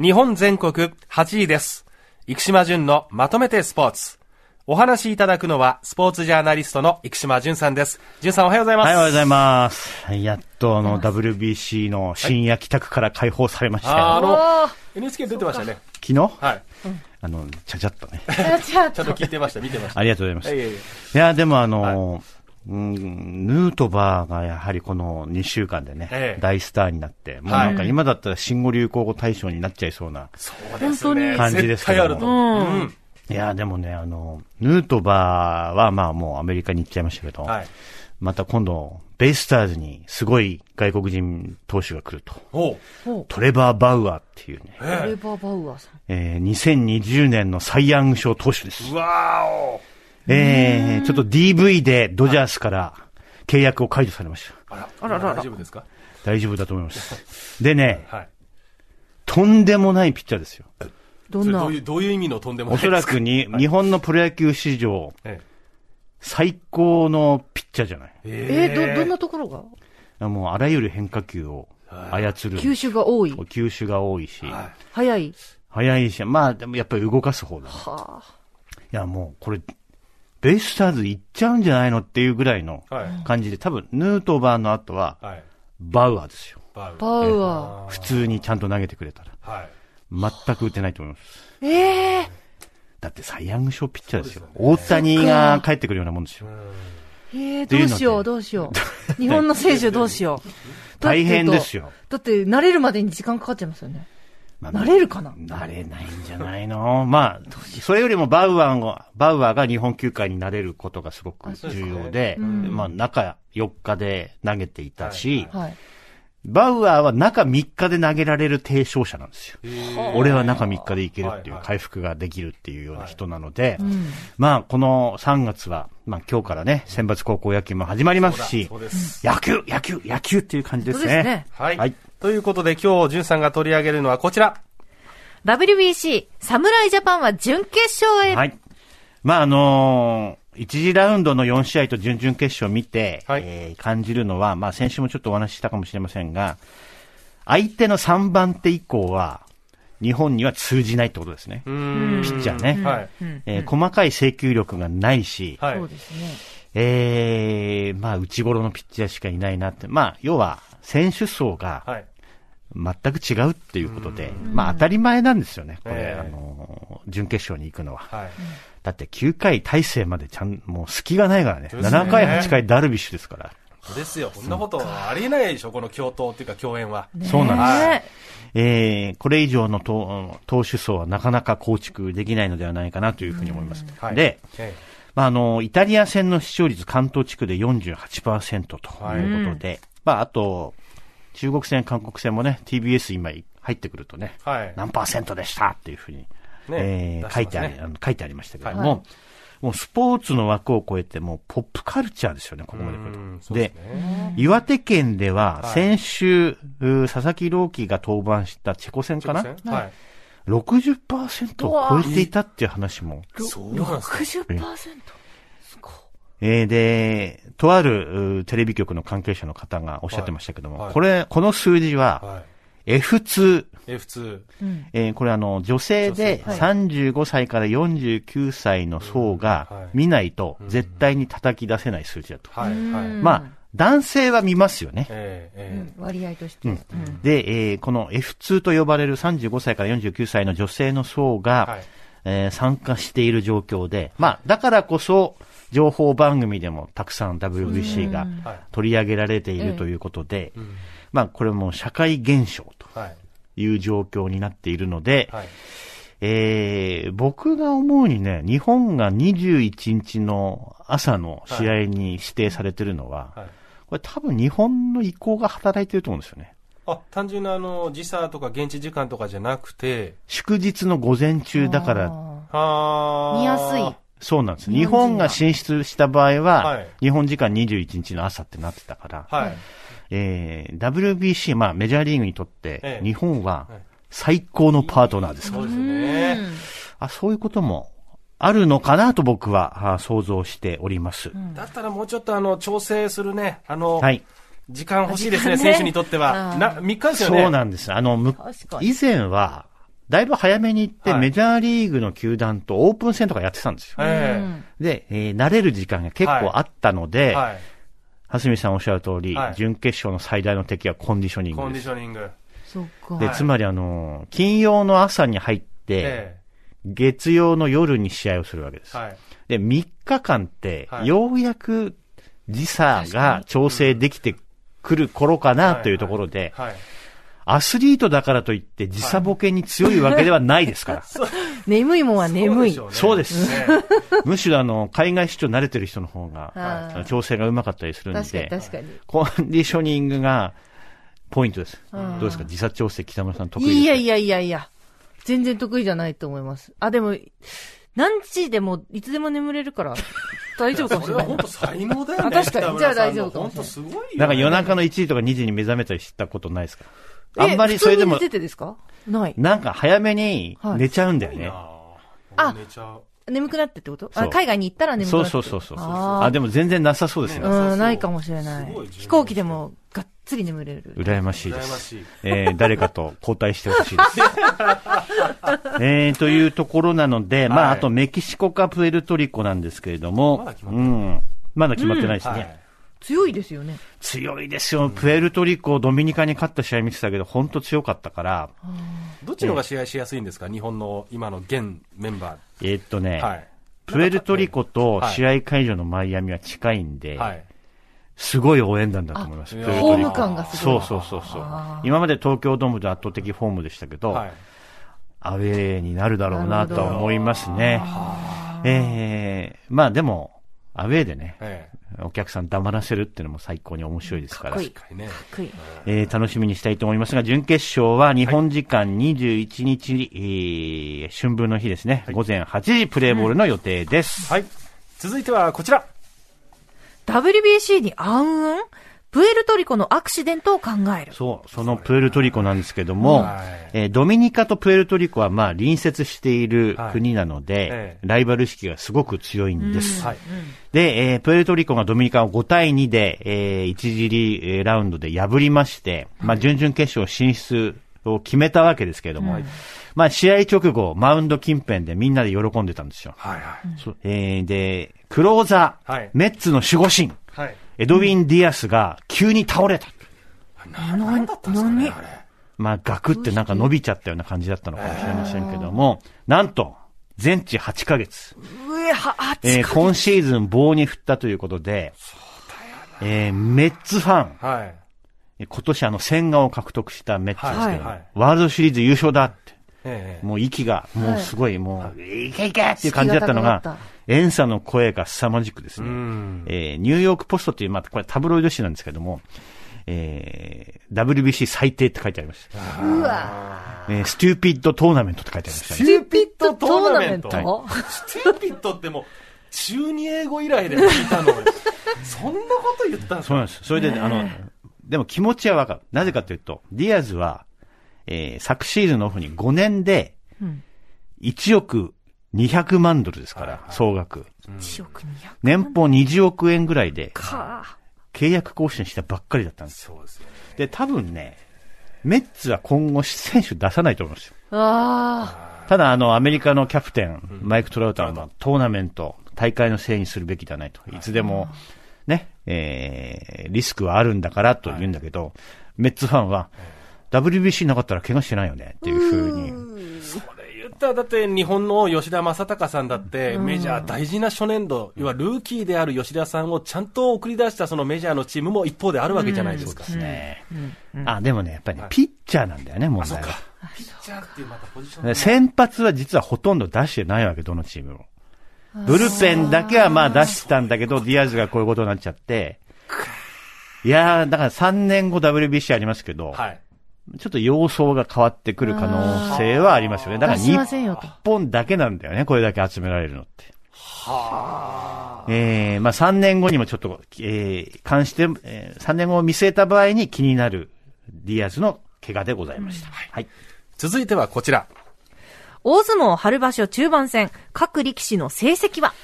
日本全国8位です。生島淳のまとめてスポーツ。お話しいただくのは、スポーツジャーナリストの生島淳さんです。淳さんおはようございます。はい、おはようございます。やっとあの WBC の深夜帰宅から解放されましたよ。あーあの NHK 出てましたね。昨日？はい。あの、ちゃちゃっとね。あちょっちゃんと聞いてました、見てました。ありがとうございます。いいやいやいや、でもあの、うん、ヌートバーがやはりこの2週間でね、ええ大スターになって、もうなんか今だったら新語・流行語大賞になっちゃいそうな。そうですね。感じですけど。いや、でもね、あの、ヌートバーはまあもうアメリカに行っちゃいましたけど、はい。また今度、ベイスターズにすごい外国人投手が来ると。トレバー・バウアーっていうね、う。トレバー・バウアーさん。えー、2020年のサイ・ヤング賞投手です。うわーお。えー、ちょっと DV でドジャースから契約を解除されました。あら、あら大丈夫ですか？大丈夫だと思います。でね、はい。とんでもないピッチャーですよ。どんな？どういう、どういう意味のとんでもないおそらくに、日本のプロ野球史上え最高のピッチャーじゃない。えー、ど、どんなところが？もうあらゆる変化球を操る。球種が多い。球種が多いし、は早い。速いし、まあでもやっぱり動かす方だね。はあ。いやもうこれ、ベイスターズ行っちゃうんじゃないのっていうぐらいのはい。感じで、多分ヌートバーの後ははい。バウアーですよ。バウ。ア普通にちゃんと投げてくれたら。はい。全く打てないと思います。ー。ええだってサイ・ヤング賞ピッチャーですよ。大谷が帰ってくるようなもんですよ。ー。ええていうのでどうしよう、どうしよう。日本の選手どうしよう。大変ですよ。だって、慣れるまでに時間かかっちゃいますよね。まあ慣れるかな？なれないんじゃないの？まあ、それよりもバウアーが、バウアーが日本球界になれることがすごく重要で、まあ中4日で投げていたし、はい。バウアーは中3日で投げられる提唱者なんですよ。俺は中3日でいけるっていうはいはい回復ができるっていうような人なので、うん。まあこの3月は、まあ今日からね、選抜高校野球も始まりますしす。野球、野球、野球っていう感じですね。そうですね。はい。はいということで今日、じゅんさんが取り上げるのはこちら。WBC、侍ジャパンは準決勝へ。はい。まあ、あのー一次ラウンドの4試合と準々決勝を見て、はいえー感じるのは、まあ、先週もちょっとお話ししたかもしれませんが、相手の3番手以降は、日本には通じないってことですね。ピッチャーね。はい。うん。えー細かい制球力がないし、はい。そうですね。えーまあ、内頃のピッチャーしかいないなって。まあ、要は、選手層がはい。全く違うっていうことで、まあ、当たり前なんですよね。これ、ええあのー準決勝に行くのは。はい。だって9回大勢までちゃん、もう隙がないからね。ですね7回、8回ダルビッシュですから。そうですよ。こんなことありえないでしょ、この共闘っていうか共演は。そうなんねえー、これ以上の投投手層はなかなか構築できないのではないかなというふうに思います。はいで、えまあ、あの、イタリア戦の視聴率関東地区で48%ということで、まあ、あと、中国戦、韓国戦もね、TBS 今入ってくるとね、えはい。何パーセントでしたっていうふうに、えー書いてあり、あの書いてありましたけども、はいもうスポーツの枠を超えて、もうポップカルチャーですよね、ここまで来ると。でね。岩手県でははい先週、う佐々木朗希が登板したチェコ戦かな？はい。?60% を超えていたっていう話も。そうなんですか。60%。えーで、とあるうテレビ局の関係者の方がおっしゃってましたけども、はいはいこれ、この数字はは F2、い。F2。うん。えーこれあの、女性で女性35歳から49歳の層が見ないと絶対に叩き出せない数字だと。はい。はい。うんまあ、男性は見ますよね。ええ割合として。うんで、えーこの F2 と呼ばれる35歳から49歳の女性の層えが、はい。えー参加している状況で、まあ、だからこそ、情報番組でもたくさん WBC がはい。取り上げられているということで、うんまあ、これも社会現象とはい。いう状況になっているので、はい。えー僕が思うにね、日本が21日の朝の試合に指定されてるのは、はい。これ多分日本の意向が働いてると思うんですよね。あ、単純なあの、時差とか現地時間とかじゃなくて、祝日の午前中だから、あー見やすい。そうなんです。日日本人が進出した場合は、はい日本時間21日の朝ってなってたから、はい。えー WBC、まあメジャーリーグにとって、ええ日本ははい最高のパートナーですから、そうですね。あそういうこともあるのかなと僕はあ想像しております。だったらもうちょっとあの、調整するね、あの、はい。時間欲しいですね、ね選手にとっては。な、3日ですよね。そうなんです。あの、む以前は、だいぶ早めに行って、はいメジャーリーグの球団とオープン戦とかやってたんですよ。えで、えー慣れる時間が結構あったので、えはい。蓮見さんおっしゃる通り、はい準決勝の最大の敵はコンディショニンコングです。ディショニング。そっか。で、はいつまりあの、金曜の朝に入って、え月曜の夜に試合をするわけです。えはい。で、3日間って、はいようやく時差が調整できてくる頃かなというところで、はい。アスリートだからといって時差ボケに強いわけではないですから。眠いもんは眠い。そうでしょそうですねむしろあの、海外出張慣れてる人の方が、調整がうまかったりするん確かにで、確かに。コンディショニングがポイントです。うんどうですか？時差調整北村さん得意ですか？いやいやいやいや。全然得意じゃないと思います。あ、でも、何時でも、いつでも眠れるから、大丈夫かもしれないそれは本。当才能だよね。あ確かにじゃあ大丈夫かも本しれない当すごいよね。なんか夜中の1時とか2時に目覚めたりしたことないですか？えあんまりそれでもててですか？ない。なんか早めに寝ちゃうんだよね。あ寝ちゃう。眠くなってってこと？そうあ、海外に行ったら眠くそうなって。そうそうそう。あーあ、でも全然なさそうですね。うん、ないかもしれない。飛行機でも、がっつり眠れる。羨ましいで。す。えー誰かと交代してほしいです。えーというところなので、まあ、はいあとメキシコかプエルトリコなんですけれども、まだ決まってないうん。まだ決まってないですね。はい。強いですよね。強いですよ。プエルトリコ、ドミニカに勝った試合見てたけど、本当強かったから、どっちの方が試合しやすいんですか？日本の今の現メンバえーっとね、ー。はい。プエルトリコとはい試合会場のマイアミは近いんで、はい。すごい応援団だと思います。あプエルトリコホーム感がすごい。そうそうそうそう。今まで東京ドームで圧倒的フォームでしたけど、はい。アウェーになるだろうなとは思いますね。えー、まあでも、アウェーでね、えお客さん黙らせるっていうのも最高に面白いですから、かっこいいかにね。かっこいい。えー楽しみにしたいと思いますが、準決勝は日本時間21日、えー春分の日ですね、午前8時プレーボールの予定です。はい。続いてはこちら。WBC に暗雲？プエルトリコのアクシデントを考える。そう、そのプエルトリコなんですけども、はいえードミニカとプエルトリコはまあ隣接している国なので、ええライバル意識がすごく強いんです。はい。で、えープエルトリコがドミニカを5対2で、えー、1次リーラウンドで破りまして、まあ、準々決勝進出を決めたわけですけれども、まあ、試合直後、マウンド近辺でみんなで喜んでたんですよ。はいはい。えーで、クローザー、はいメッツの守護神、はい。エドウィン・ディアスが急に倒れた。な、なんだったんですかね、あれ。まあ、ガクってなんか伸びちゃったような感じだったのかもしれませんけども、なんと、全治8ヶ月。上は、あ、えー今シーズン棒に振ったということで、えーメッツファン、はい。え今年あの千賀を獲得したメッツですけど、はいはいワールドシリーズ優勝だって、ええ。もう息が、もうすごい、もう、いけいけっていう感じだったのが士気が高かっ、エンサの声が凄まじくですうね、ん。えーニューヨークポストっていう、またこれタブロイド紙なんですけども、えー WBC 最低って書いてありました。うわえーステューピッドトーナメントって書いてありましたスね。テstupid tournament？tournament stupid ってもう、中二英語以来で聞いたの。そんなこと言ったんですか？そうなんです。それで、あの、でも気持ちはわかる。なぜかというと、ディアスは、えー昨シーズンのオフに5年で、うん1億200万ドルですから、はい総額。1億200年俸20億円ぐらいで、か。契約更新したばっかりだったんですよ。そうで多分ね、メッツは今後選手出さないと思いますよ。あただ、あの、アメリカのキャプテン、マイク・トラウターは、トーナメント、大会のせいにするべきではないと。いつでも、ね、えー、リスクはあるんだからと言うんだけど、メッツファンは、WBC なかったら怪我してないよねっていうふうったら、だって日本の吉田正尚さんだって、メジャー大事な初年度、要はルーキーである吉田さんをちゃんと送り出したそのメジャーのチームも一方であるわけじゃないですか。ね。あ、でもね、やっぱりね、ピッチャーなんだよね、問題は。ピッチャーっていうまたポジションが。先発は実はほとんど出してないわけ、どのチームも。ブルペンだけはまあ出してたんだけど、ディアスがこういうことになっちゃって。いやー、だから3年後 WBC ありますけど、はい。ちょっと様相が変わってくる可能性はありますよね。だから日。本だけなんだよね、これだけ集められるのって。えー、まあ3年後にもちょっと、えー、関して、えー、3年後を見据えた場合に気になるディアスの怪我でございました。はい。続いてはこちら。大相撲春場所中盤戦、各力士の成績は？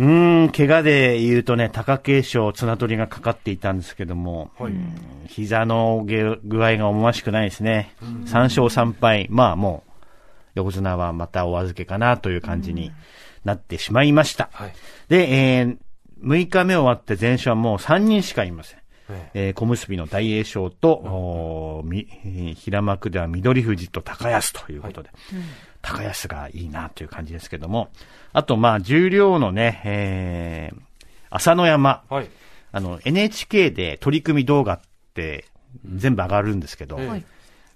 うーん、怪我で言うとね、貴景勝、綱取りがかかっていたんですけども、うん膝の具合が思わしくないですね。3勝3敗。まあもう、横綱はまたお預けかなという感じになってしまいました。はい。で、えー、6日目終わって前哨はもう3人しかいません。ええー小結の大栄翔と、みえー平幕では緑富士と高安ということで、高安がいいなという感じですけども、あとまあ重量のね、えー、朝乃山、はい。あの NHK で取り組み動画って全部上がるんですけど、ええ。はい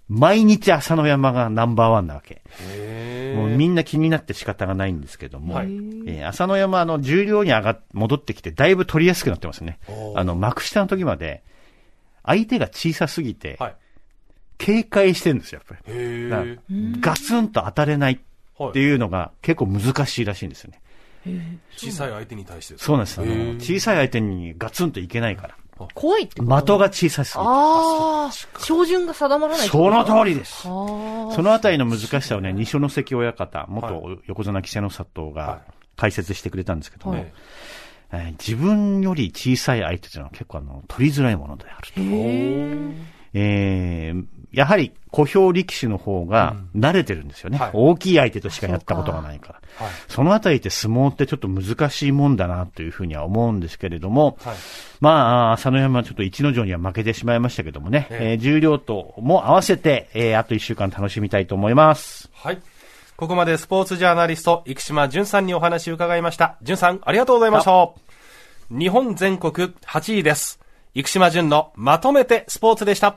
毎日朝乃山がナンバーワンなわけ。へもうみんな気になって仕方がないんですけども、はいえー朝乃山、あの、重量に上がっ、戻ってきて、だいぶ取りやすくなってますねあの、幕下の時まで、相手が小さすぎて、はい。警戒してるんですよ、やっぱり。へだからえ。ガツンと当たれないはいっていうのが結構難しいらしいんですよね。小さい相手に対してそうなんです。あの小さい相手にガツンといけないから。怖いってこと？的が小さすぎて。ああ、標準が定まらないその通りです。そのあたりの難しさをね、二所ノ関親方、元は横綱稀勢の里はがい。解説してくれたんですけども、はい。えー自分より小さい相手というのは結構あの、取りづらいものであると。えーやはり小兵力士の方が慣れてるんですよね。はい大きい相手としかやったことがないから。はい。そのあたりって相撲ってちょっと難しいもんだなというふうには思うんですけれども、はい。まあ、朝乃山はちょっと一の城には負けてしまいましたけどもね、えええー重量とも合わせて、えーあと一週間楽しみたいと思います。はい。ここまでスポーツジャーナリスト、生島淳さんにお話を伺いました。淳さん、ありがとうございました。日本全国8位です。生島淳のまとめてスポーツでした。